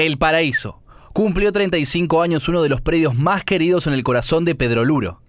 El Paraíso. Cumplió 35 años uno de los predios más queridos en el corazón de Pedro Luro.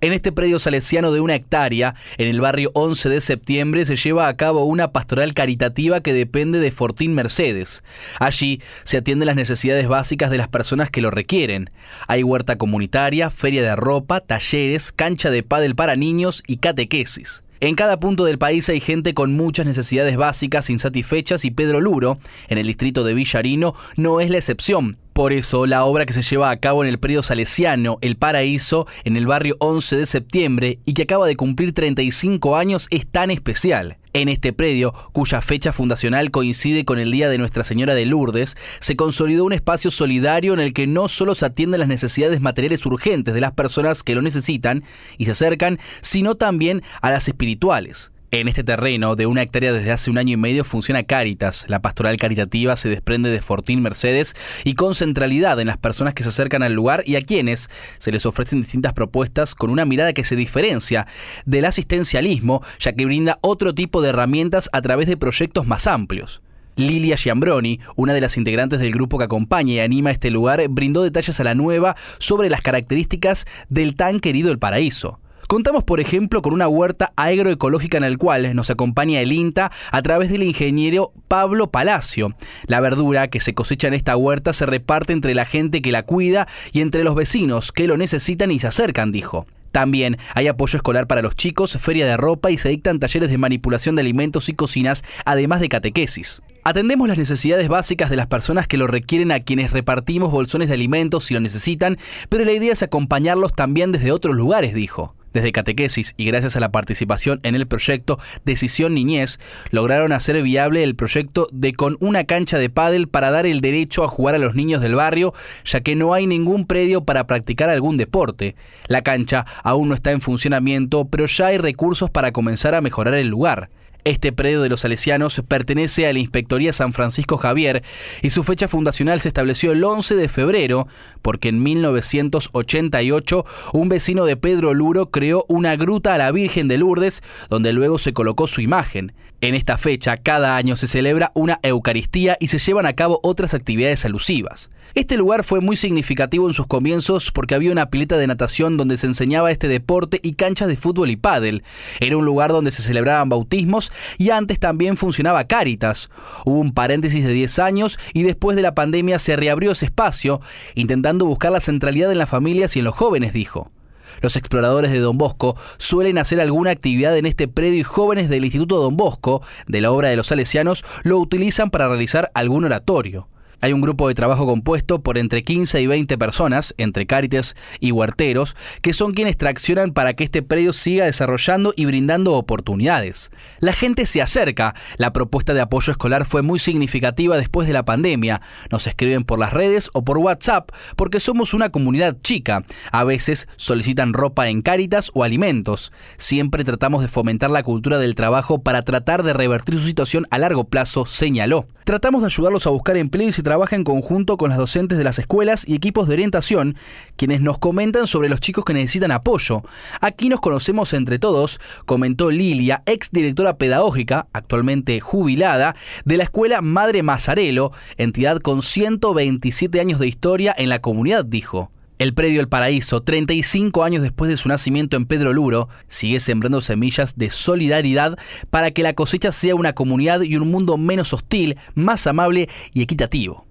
En este predio salesiano de una hectárea, en el barrio 11 de septiembre, se lleva a cabo una pastoral caritativa que depende de Fortín Mercedes. Allí se atienden las necesidades básicas de las personas que lo requieren. Hay huerta comunitaria, feria de ropa, talleres, cancha de pádel para niños y catequesis. En cada punto del país hay gente con muchas necesidades básicas insatisfechas y Pedro Luro, en el distrito de Villarino, no es la excepción. Por eso, la obra que se lleva a cabo en el periodo salesiano El Paraíso, en el barrio 11 de septiembre, y que acaba de cumplir 35 años, es tan especial. En este predio, cuya fecha fundacional coincide con el Día de Nuestra Señora de Lourdes, se consolidó un espacio solidario en el que no solo se atienden las necesidades materiales urgentes de las personas que lo necesitan y se acercan, sino también a las espirituales. En este terreno de una hectárea desde hace un año y medio funciona Cáritas. La pastoral caritativa se desprende de Fortín Mercedes y con centralidad en las personas que se acercan al lugar y a quienes se les ofrecen distintas propuestas con una mirada que se diferencia del asistencialismo, ya que brinda otro tipo de herramientas a través de proyectos más amplios. Lilia Giambroni, una de las integrantes del grupo que acompaña y anima este lugar, brindó detalles a la nueva sobre las características del tan querido El Paraíso. Contamos, por ejemplo, con una huerta agroecológica en el cual nos acompaña el INTA a través del ingeniero Pablo Palacio. La verdura que se cosecha en esta huerta se reparte entre la gente que la cuida y entre los vecinos que lo necesitan y se acercan, dijo. También hay apoyo escolar para los chicos, feria de ropa y se dictan talleres de manipulación de alimentos y cocinas, además de catequesis. Atendemos las necesidades básicas de las personas que lo requieren a quienes repartimos bolsones de alimentos si lo necesitan, pero la idea es acompañarlos también desde otros lugares, dijo. Desde catequesis y gracias a la participación en el proyecto Decisión Niñez, lograron hacer viable el proyecto de con una cancha de pádel para dar el derecho a jugar a los niños del barrio, ya que no hay ningún predio para practicar algún deporte. La cancha aún no está en funcionamiento, pero ya hay recursos para comenzar a mejorar el lugar. Este predio de los salesianos pertenece a la Inspectoría San Francisco Javier y su fecha fundacional se estableció el 11 de febrero porque en 1988 un vecino de Pedro Luro creó una gruta a la Virgen de Lourdes donde luego se colocó su imagen. En esta fecha cada año se celebra una Eucaristía y se llevan a cabo otras actividades alusivas. Este lugar fue muy significativo en sus comienzos porque había una pileta de natación donde se enseñaba este deporte y canchas de fútbol y pádel. Era un lugar donde se celebraban bautismos y antes también funcionaba Cáritas. Hubo un paréntesis de 10 años y después de la pandemia se reabrió ese espacio, intentando buscar la centralidad en las familias y en los jóvenes, dijo. Los exploradores de Don Bosco suelen hacer alguna actividad en este predio y jóvenes del Instituto Don Bosco, de la obra de los salesianos, lo utilizan para realizar algún oratorio. Hay un grupo de trabajo compuesto por entre 15 y 20 personas, entre cárites y huerteros, que son quienes traccionan para que este predio siga desarrollando y brindando oportunidades. La gente se acerca. La propuesta de apoyo escolar fue muy significativa después de la pandemia. Nos escriben por las redes o por WhatsApp porque somos una comunidad chica. A veces solicitan ropa en cáritas o alimentos. Siempre tratamos de fomentar la cultura del trabajo para tratar de revertir su situación a largo plazo, señaló. Tratamos de ayudarlos a buscar empleo y trabaja en conjunto con las docentes de las escuelas y equipos de orientación, quienes nos comentan sobre los chicos que necesitan apoyo. Aquí nos conocemos entre todos, comentó Lilia, ex directora pedagógica, actualmente jubilada, de la escuela Madre Mazarelo, entidad con 127 años de historia en la comunidad, dijo. El predio El Paraíso, 35 años después de su nacimiento en Pedro Luro, sigue sembrando semillas de solidaridad para que la cosecha sea una comunidad y un mundo menos hostil, más amable y equitativo.